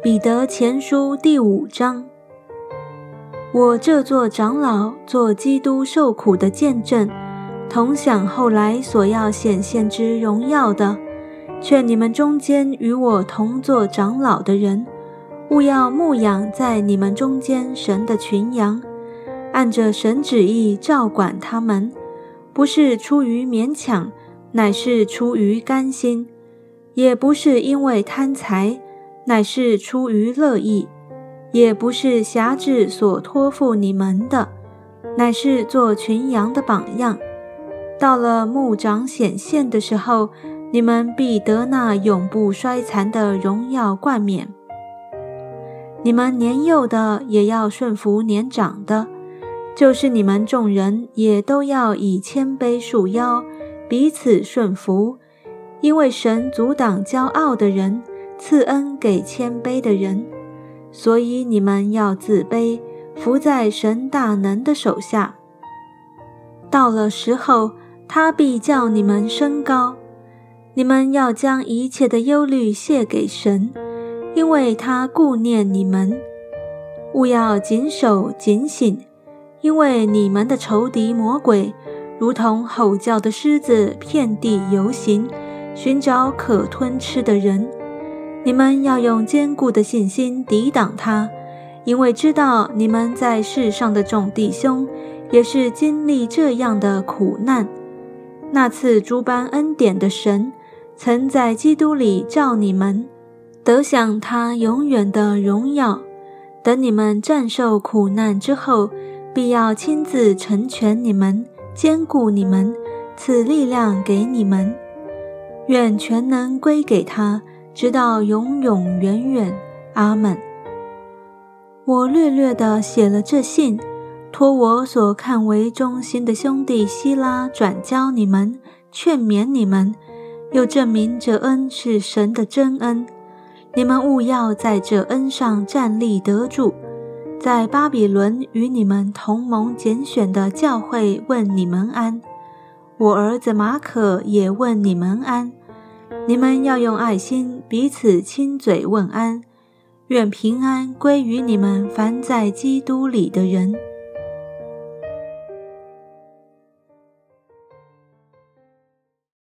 彼得前书第五章。我这座长老做基督受苦的见证，同享后来所要显现之荣耀的，劝你们中间与我同做长老的人，勿要牧养在你们中间神的群羊，按着神旨意照管他们，不是出于勉强，乃是出于甘心；也不是因为贪财，乃是出于乐意。也不是侠制所托付你们的，乃是做群羊的榜样。到了牧长显现的时候，你们必得那永不衰残的荣耀冠冕。你们年幼的也要顺服年长的，就是你们众人也都要以谦卑束腰，彼此顺服，因为神阻挡骄傲的人，赐恩给谦卑的人。所以你们要自卑，伏在神大能的手下。到了时候，他必叫你们升高。你们要将一切的忧虑卸给神，因为他顾念你们。勿要谨守警醒，因为你们的仇敌魔鬼，如同吼叫的狮子，遍地游行，寻找可吞吃的人。你们要用坚固的信心抵挡他，因为知道你们在世上的众弟兄也是经历这样的苦难。那次诸般恩典的神，曾在基督里召你们，得享他永远的荣耀。等你们战胜苦难之后，必要亲自成全你们，兼顾你们，赐力量给你们。愿全能归给他。直到永永远远，阿门。我略略地写了这信，托我所看为忠心的兄弟希拉转交你们，劝勉你们，又证明这恩是神的真恩。你们务要在这恩上站立得住。在巴比伦与你们同盟拣选的教会问你们安。我儿子马可也问你们安。你们要用爱心彼此亲嘴问安，愿平安归于你们凡在基督里的人。